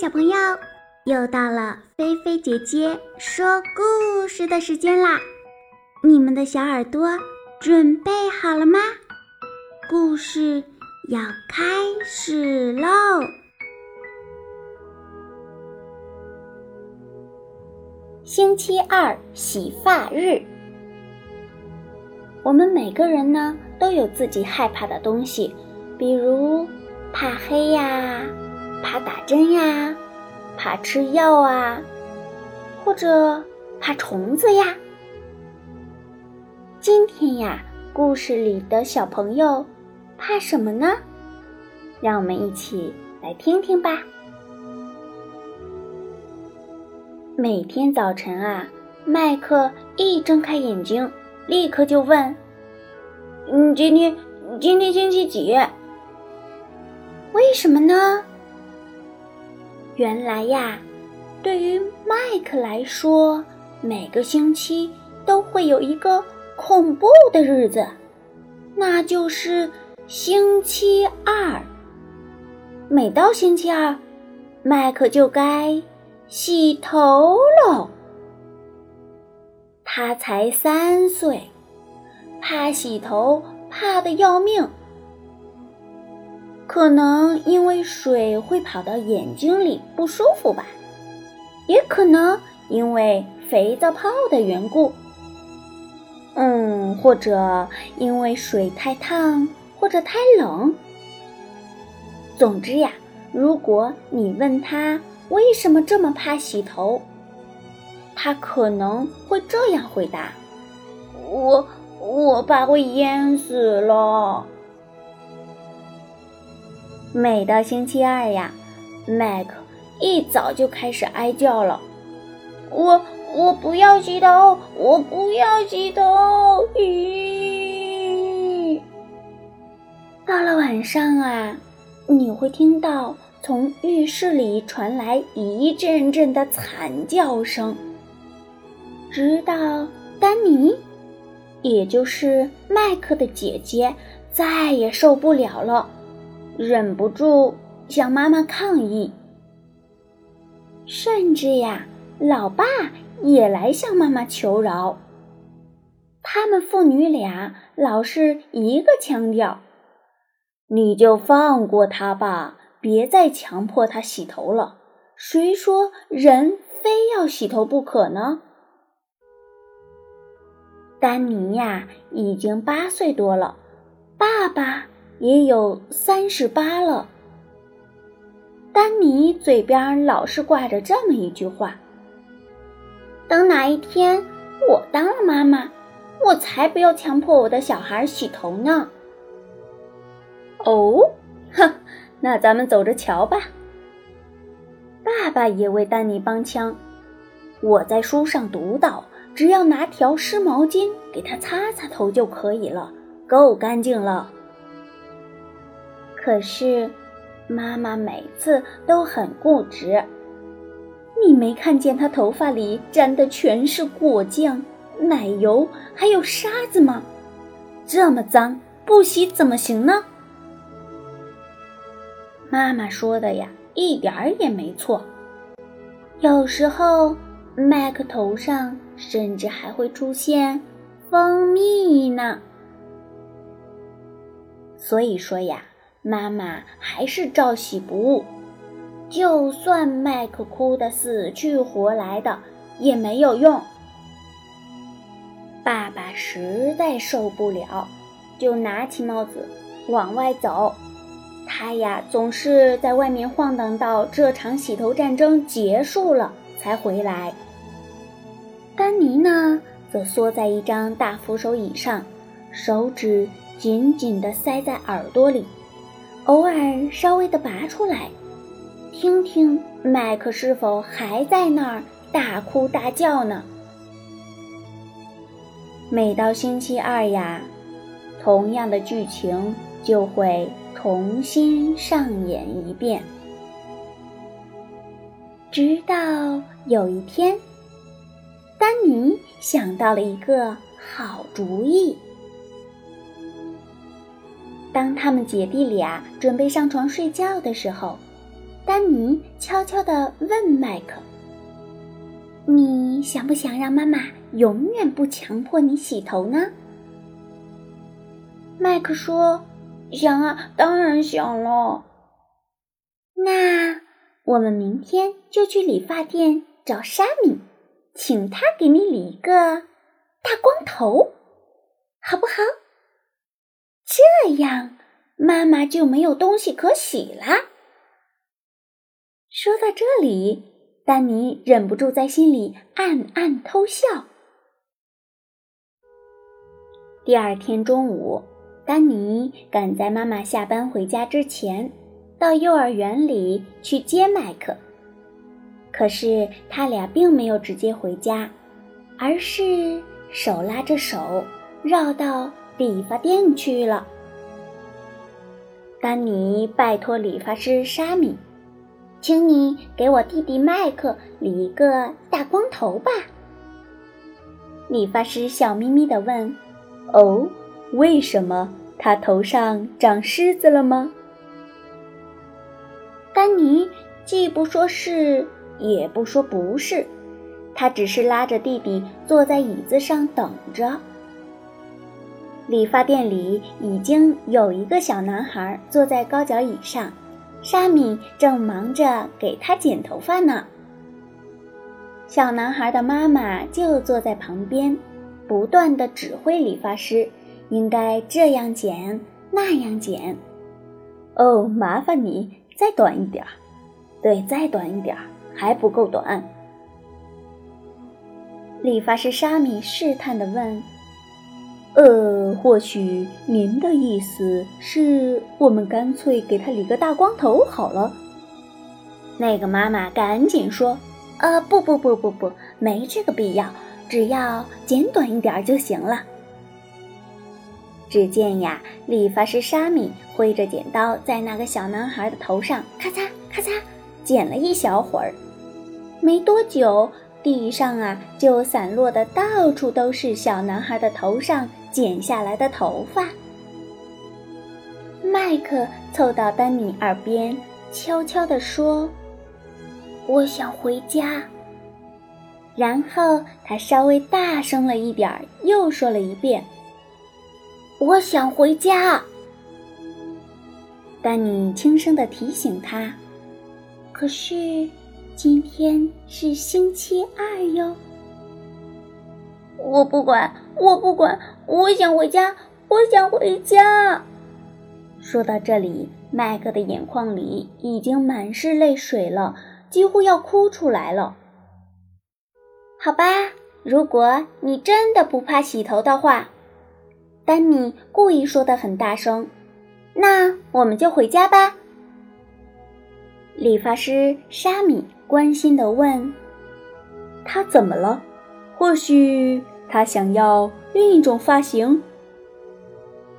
小朋友，又到了菲菲姐姐说故事的时间啦！你们的小耳朵准备好了吗？故事要开始喽！星期二洗发日，我们每个人呢都有自己害怕的东西，比如怕黑呀。怕打针呀，怕吃药啊，或者怕虫子呀。今天呀，故事里的小朋友怕什么呢？让我们一起来听听吧。每天早晨啊，麦克一睁开眼睛，立刻就问：“嗯，今天今天星期几？为什么呢？”原来呀，对于麦克来说，每个星期都会有一个恐怖的日子，那就是星期二。每到星期二，麦克就该洗头喽。他才三岁，怕洗头怕的要命。可能因为水会跑到眼睛里不舒服吧，也可能因为肥皂泡的缘故，嗯，或者因为水太烫或者太冷。总之呀，如果你问他为什么这么怕洗头，他可能会这样回答：“我我怕会淹死了。”每到星期二呀，麦克一早就开始哀叫了。我我不要洗头，我不要洗头。咦！到了晚上啊，你会听到从浴室里传来一阵阵的惨叫声，直到丹尼，也就是麦克的姐姐，再也受不了了。忍不住向妈妈抗议，甚至呀，老爸也来向妈妈求饶。他们父女俩老是一个腔调：“你就放过他吧，别再强迫他洗头了。谁说人非要洗头不可呢？”丹尼呀，已经八岁多了，爸爸。也有三十八了。丹尼嘴边老是挂着这么一句话：“等哪一天我当了妈妈，我才不要强迫我的小孩洗头呢。”哦，哼，那咱们走着瞧吧。爸爸也为丹尼帮腔：“我在书上读到，只要拿条湿毛巾给他擦擦头就可以了，够干净了。”可是，妈妈每次都很固执。你没看见她头发里沾的全是果酱、奶油，还有沙子吗？这么脏，不洗怎么行呢？妈妈说的呀，一点儿也没错。有时候，麦克头上甚至还会出现蜂蜜呢。所以说呀。妈妈还是照洗不误，就算麦克哭得死去活来的也没有用。爸爸实在受不了，就拿起帽子往外走。他呀，总是在外面晃荡到这场洗头战争结束了才回来。丹尼呢，则缩在一张大扶手椅上，手指紧紧地塞在耳朵里。偶尔稍微的拔出来，听听麦克是否还在那儿大哭大叫呢？每到星期二呀，同样的剧情就会重新上演一遍，直到有一天，丹尼想到了一个好主意。当他们姐弟俩准备上床睡觉的时候，丹尼悄悄地问麦克：“你想不想让妈妈永远不强迫你洗头呢？”麦克说：“想啊，当然想了。”那我们明天就去理发店找沙米，请他给你理一个大光头，好不好？这样妈妈就没有东西可洗啦。说到这里，丹尼忍不住在心里暗暗偷笑。第二天中午，丹尼赶在妈妈下班回家之前。到幼儿园里去接麦克，可是他俩并没有直接回家，而是手拉着手绕到理发店去了。丹尼拜托理发师沙米，请你给我弟弟麦克理一个大光头吧。理发师笑眯眯地问：“哦，为什么他头上长虱子了吗？”丹尼既不说是，也不说不是，他只是拉着弟弟坐在椅子上等着。理发店里已经有一个小男孩坐在高脚椅上，沙米正忙着给他剪头发呢。小男孩的妈妈就坐在旁边，不断的指挥理发师应该这样剪，那样剪。哦，麻烦你。再短一点儿，对，再短一点儿，还不够短。理发师沙米试探地问：“呃，或许您的意思是我们干脆给他理个大光头好了？”那个妈妈赶紧说：“呃，不不不不不，没这个必要，只要剪短一点就行了。”只见呀，理发师沙米挥着剪刀，在那个小男孩的头上咔嚓咔嚓剪了一小会儿。没多久，地上啊就散落的到处都是小男孩的头上剪下来的头发。麦克凑到丹尼耳边，悄悄地说：“我想回家。”然后他稍微大声了一点儿，又说了一遍。我想回家，丹尼轻声的提醒他。可是今天是星期二哟。我不管，我不管，我想回家，我想回家。说到这里，麦克的眼眶里已经满是泪水了，几乎要哭出来了。好吧，如果你真的不怕洗头的话。丹尼故意说的很大声，那我们就回家吧。理发师沙米关心的问：“他怎么了？或许他想要另一种发型？”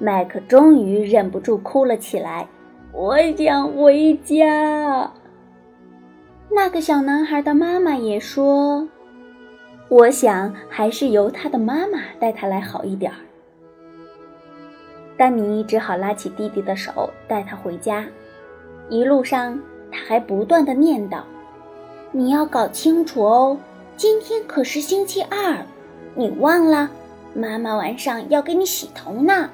麦克终于忍不住哭了起来：“我想回家。”那个小男孩的妈妈也说：“我想还是由他的妈妈带他来好一点儿。”丹尼只好拉起弟弟的手，带他回家。一路上，他还不断的念叨：“你要搞清楚哦，今天可是星期二，你忘了？妈妈晚上要给你洗头呢。”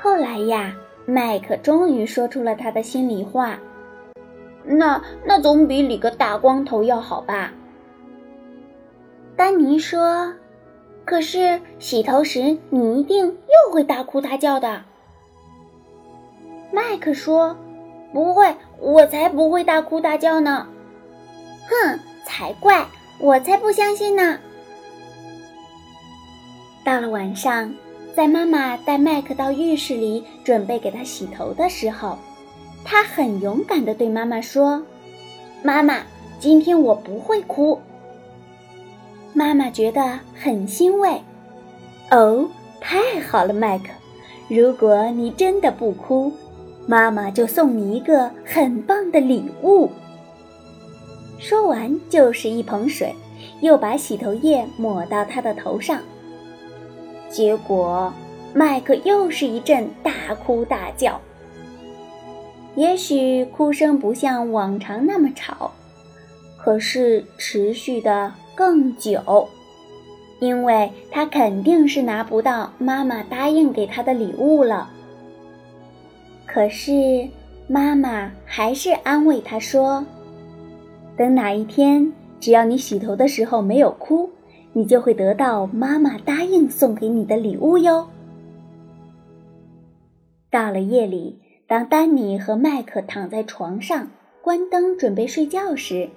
后来呀，麦克终于说出了他的心里话：“那那总比理个大光头要好吧？”丹尼说。可是洗头时，你一定又会大哭大叫的。麦克说：“不会，我才不会大哭大叫呢。”才怪，我才不相信呢。到了晚上，在妈妈带麦克到浴室里准备给他洗头的时候，他很勇敢地对妈妈说：“妈妈，今天我不会哭。”妈妈觉得很欣慰，哦，太好了，麦克！如果你真的不哭，妈妈就送你一个很棒的礼物。说完就是一盆水，又把洗头液抹到他的头上。结果，麦克又是一阵大哭大叫。也许哭声不像往常那么吵，可是持续的更久，因为他肯定是拿不到妈妈答应给他的礼物了。可是妈妈还是安慰他说：“等哪一天，只要你洗头的时候没有哭，你就会得到妈妈答应送给你的礼物哟。”到了夜里，当丹尼和麦克躺在床上关灯准备睡觉时，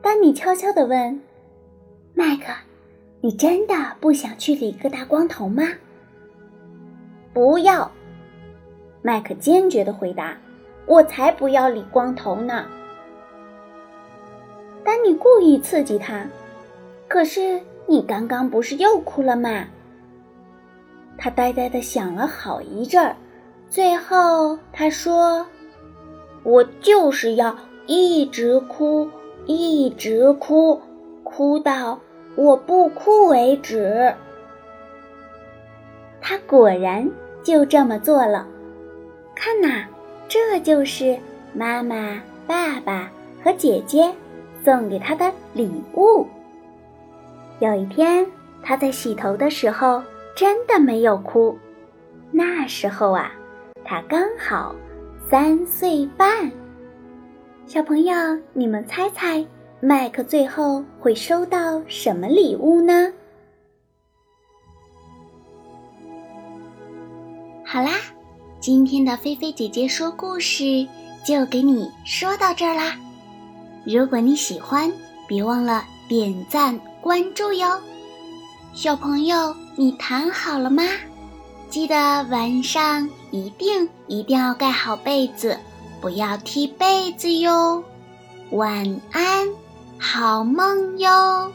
丹尼悄悄地问：“麦克，你真的不想去理个大光头吗？”“不要！”麦克坚决地回答，“我才不要理光头呢。”丹尼故意刺激他：“可是你刚刚不是又哭了吗？”他呆呆地想了好一阵儿。最后，他说：“我就是要一直哭，一直哭，哭到我不哭为止。”他果然就这么做了。看呐，这就是妈妈、爸爸和姐姐送给他的礼物。有一天，他在洗头的时候真的没有哭。那时候啊。他刚好三岁半，小朋友，你们猜猜，麦克最后会收到什么礼物呢？好啦，今天的菲菲姐姐说故事就给你说到这儿啦。如果你喜欢，别忘了点赞关注哟。小朋友，你躺好了吗？记得晚上一定一定要盖好被子，不要踢被子哟。晚安，好梦哟。